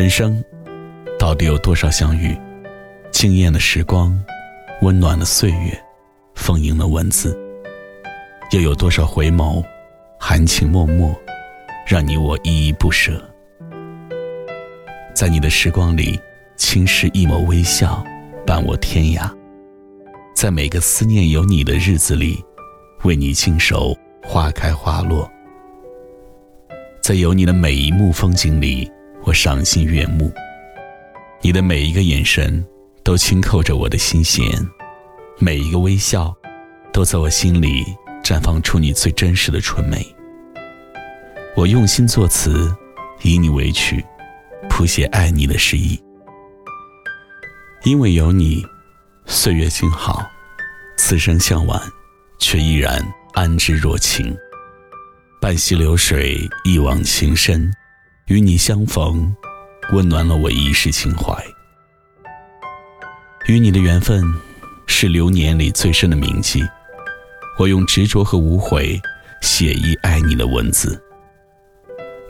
人生到底有多少相遇？惊艳的时光，温暖的岁月，丰盈的文字，又有多少回眸，含情脉脉，让你我依依不舍？在你的时光里，轻视一抹微笑，伴我天涯。在每个思念有你的日子里，为你静守花开花落。在有你的每一幕风景里。我赏心悦目，你的每一个眼神都轻扣着我的心弦，每一个微笑都在我心里绽放出你最真实的纯美。我用心作词，以你为曲，谱写爱你的诗意。因为有你，岁月静好，此生向晚，却依然安之若情。半溪流水，一往情深。与你相逢，温暖了我一世情怀。与你的缘分，是流年里最深的铭记。我用执着和无悔，写意爱你的文字。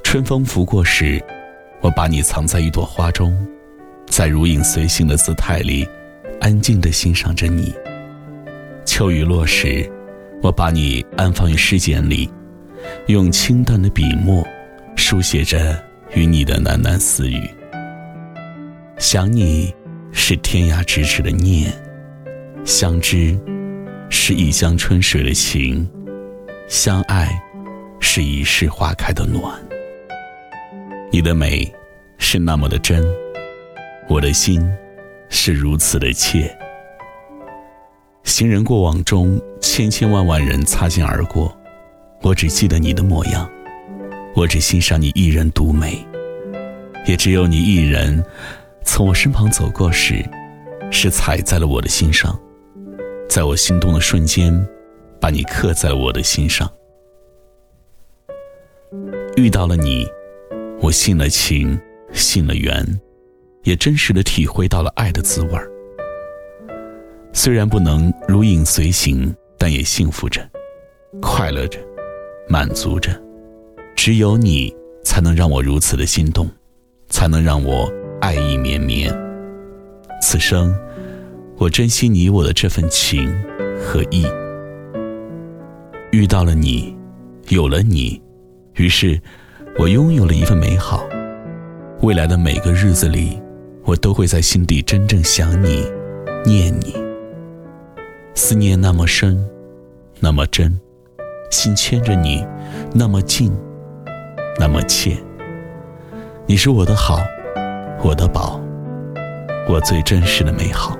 春风拂过时，我把你藏在一朵花中，在如影随形的姿态里，安静地欣赏着你。秋雨落时，我把你安放于诗简里，用清淡的笔墨，书写着。与你的喃喃私语，想你是天涯咫尺的念，相知是一江春水的情，相爱是一世花开的暖。你的美是那么的真，我的心是如此的切。行人过往中，千千万万人擦肩而过，我只记得你的模样。我只欣赏你一人独美，也只有你一人从我身旁走过时，是踩在了我的心上，在我心动的瞬间，把你刻在了我的心上。遇到了你，我信了情，信了缘，也真实的体会到了爱的滋味儿。虽然不能如影随形，但也幸福着，快乐着，满足着。只有你才能让我如此的心动，才能让我爱意绵绵。此生，我珍惜你我的这份情和意。遇到了你，有了你，于是，我拥有了一份美好。未来的每个日子里，我都会在心底真正想你，念你。思念那么深，那么真，心牵着你，那么近。那么切，你是我的好，我的宝，我最真实的美好。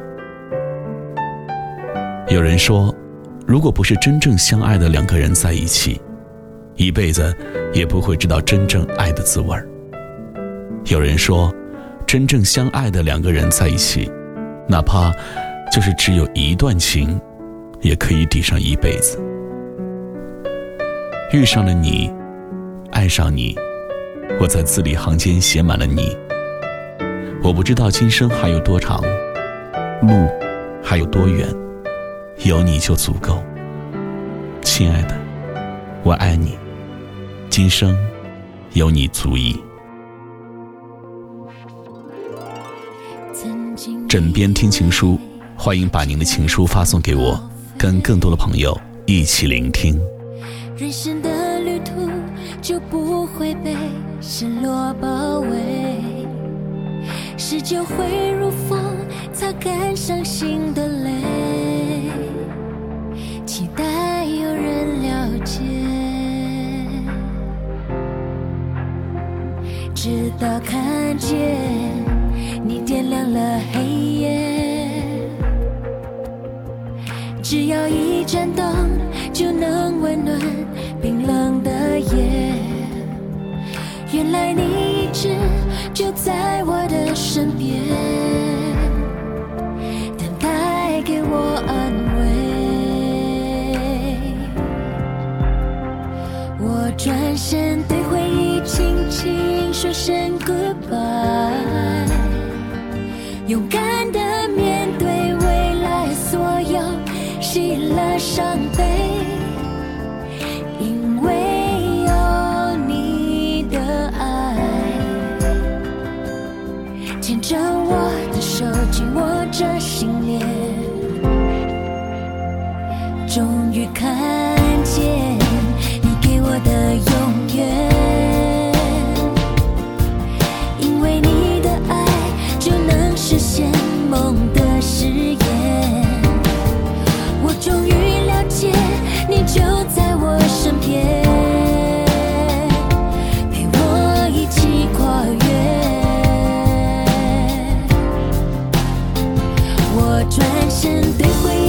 有人说，如果不是真正相爱的两个人在一起，一辈子也不会知道真正爱的滋味儿。有人说，真正相爱的两个人在一起，哪怕就是只有一段情，也可以抵上一辈子。遇上了你。爱上你，我在字里行间写满了你。我不知道今生还有多长，路还有多远，有你就足够。亲爱的，我爱你，今生有你足矣。枕边听情书，欢迎把您的情书发送给我，跟更多的朋友一起聆听。人生的旅途。就不会被失落包围，时间会如风，擦干伤心的泪，期待有人了解，直到看见你点亮了黑夜，只要一盏灯就能温暖冰冷。夜，原来你一直就在我的身边，等待给我安慰。我转身对回忆轻轻说声 goodbye，勇敢的面对未来所有喜乐伤悲，紧握着信念，终于看见你给我的永远。我转身对回。